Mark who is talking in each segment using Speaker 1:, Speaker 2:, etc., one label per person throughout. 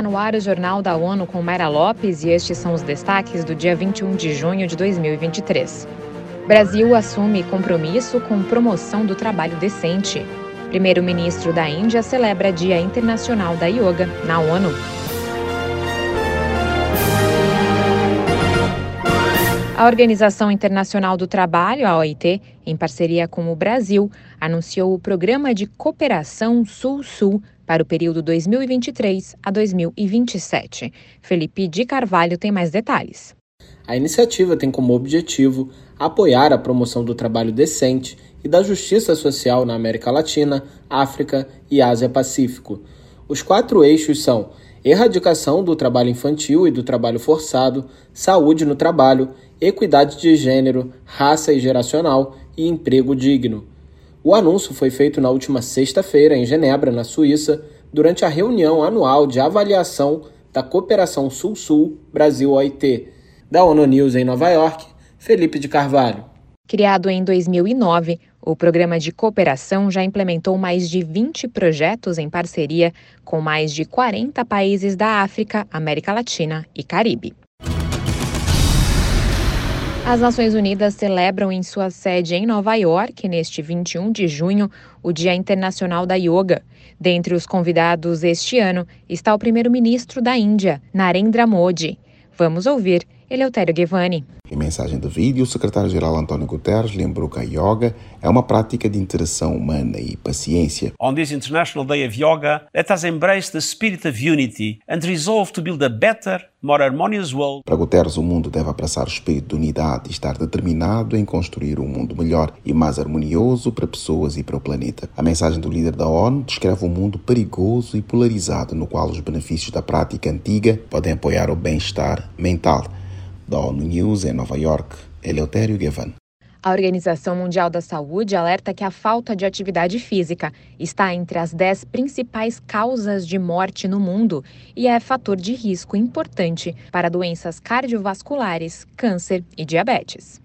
Speaker 1: Está no ar o Jornal da ONU com Mayra Lopes e estes são os destaques do dia 21 de junho de 2023. Brasil assume compromisso com promoção do trabalho decente. Primeiro-ministro da Índia celebra Dia Internacional da Yoga na ONU. A Organização Internacional do Trabalho, a OIT, em parceria com o Brasil, anunciou o Programa de Cooperação Sul-Sul para o período 2023 a 2027. Felipe de Carvalho tem mais detalhes.
Speaker 2: A iniciativa tem como objetivo apoiar a promoção do trabalho decente e da justiça social na América Latina, África e Ásia-Pacífico. Os quatro eixos são erradicação do trabalho infantil e do trabalho forçado, saúde no trabalho, equidade de gênero, raça e geracional e emprego digno. O anúncio foi feito na última sexta-feira em Genebra, na Suíça, durante a reunião anual de avaliação da Cooperação Sul-Sul Brasil-OIT. Da ONU News em Nova York, Felipe de Carvalho.
Speaker 1: Criado em 2009, o programa de cooperação já implementou mais de 20 projetos em parceria com mais de 40 países da África, América Latina e Caribe. As Nações Unidas celebram em sua sede em Nova York, neste 21 de junho, o Dia Internacional da Yoga. Dentre os convidados este ano está o primeiro-ministro da Índia, Narendra Modi. Vamos ouvir Eleutério Guevani.
Speaker 3: Em mensagem de vídeo, o secretário-geral António Guterres lembrou que a yoga é uma prática de interação humana e paciência.
Speaker 4: On this International Day of Yoga, let us embrace the spirit of unity and resolve to build a better, more harmonious world.
Speaker 3: Para Guterres, o mundo deve abraçar o espírito de unidade e estar determinado em construir um mundo melhor e mais harmonioso para pessoas e para o planeta. A mensagem do líder da ONU descreve um mundo perigoso e polarizado no qual os benefícios da prática antiga podem apoiar o bem-estar mental da ONU News em Nova York, Eleutério Gavan.
Speaker 1: A Organização Mundial da Saúde alerta que a falta de atividade física está entre as dez principais causas de morte no mundo e é fator de risco importante para doenças cardiovasculares, câncer e diabetes.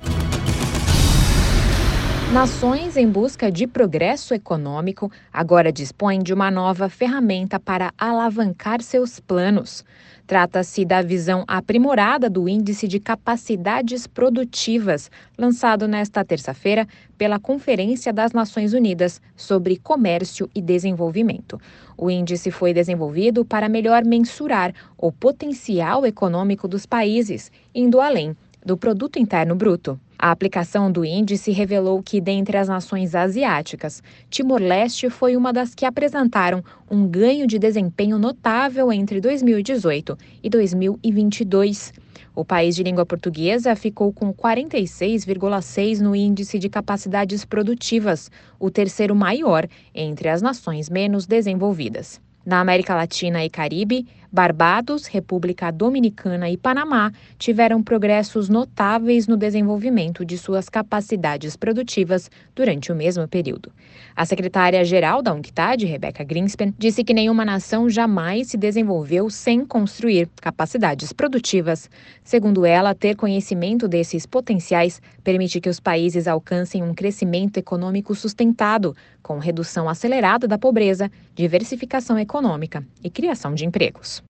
Speaker 1: Nações em busca de progresso econômico agora dispõem de uma nova ferramenta para alavancar seus planos. Trata-se da visão aprimorada do Índice de Capacidades Produtivas, lançado nesta terça-feira pela Conferência das Nações Unidas sobre Comércio e Desenvolvimento. O índice foi desenvolvido para melhor mensurar o potencial econômico dos países, indo além do produto interno bruto. A aplicação do índice revelou que, dentre as nações asiáticas, Timor-Leste foi uma das que apresentaram um ganho de desempenho notável entre 2018 e 2022. O país de língua portuguesa ficou com 46,6 no índice de capacidades produtivas, o terceiro maior entre as nações menos desenvolvidas. Na América Latina e Caribe, Barbados, República Dominicana e Panamá tiveram progressos notáveis no desenvolvimento de suas capacidades produtivas durante o mesmo período. A secretária-geral da UNCTAD, Rebecca Greenspan, disse que nenhuma nação jamais se desenvolveu sem construir capacidades produtivas. Segundo ela, ter conhecimento desses potenciais permite que os países alcancem um crescimento econômico sustentado, com redução acelerada da pobreza, diversificação econômica e criação de empregos.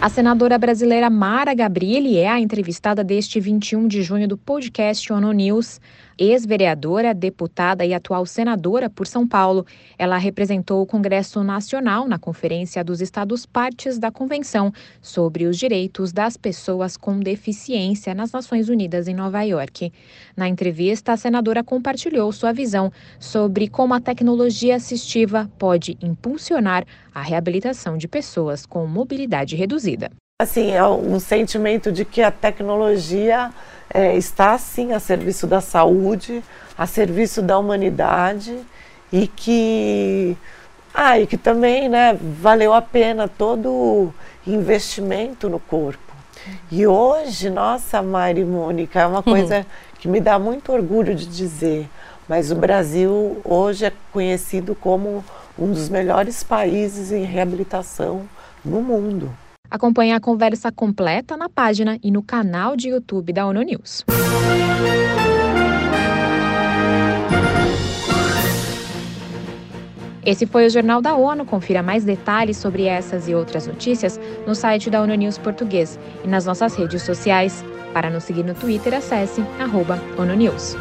Speaker 1: A senadora brasileira Mara Gabrilli é a entrevistada deste 21 de junho do podcast ONU News. Ex-vereadora, deputada e atual senadora por São Paulo, ela representou o Congresso Nacional na Conferência dos Estados Partes da Convenção sobre os Direitos das Pessoas com Deficiência nas Nações Unidas em Nova York. Na entrevista, a senadora compartilhou sua visão sobre como a tecnologia assistiva pode impulsionar a reabilitação de pessoas com mobilidade reduzida.
Speaker 5: Assim, é um sentimento de que a tecnologia é, está sim a serviço da saúde, a serviço da humanidade e que, ah, e que também né, valeu a pena todo o investimento no corpo. E hoje, nossa, Mari Mônica, é uma coisa uhum. que me dá muito orgulho de dizer, mas o Brasil hoje é conhecido como um dos melhores países em reabilitação no mundo.
Speaker 1: Acompanhe a conversa completa na página e no canal de YouTube da ONU News. Esse foi o Jornal da ONU. Confira mais detalhes sobre essas e outras notícias no site da ONU News Português e nas nossas redes sociais. Para nos seguir no Twitter, acesse arroba ONU News.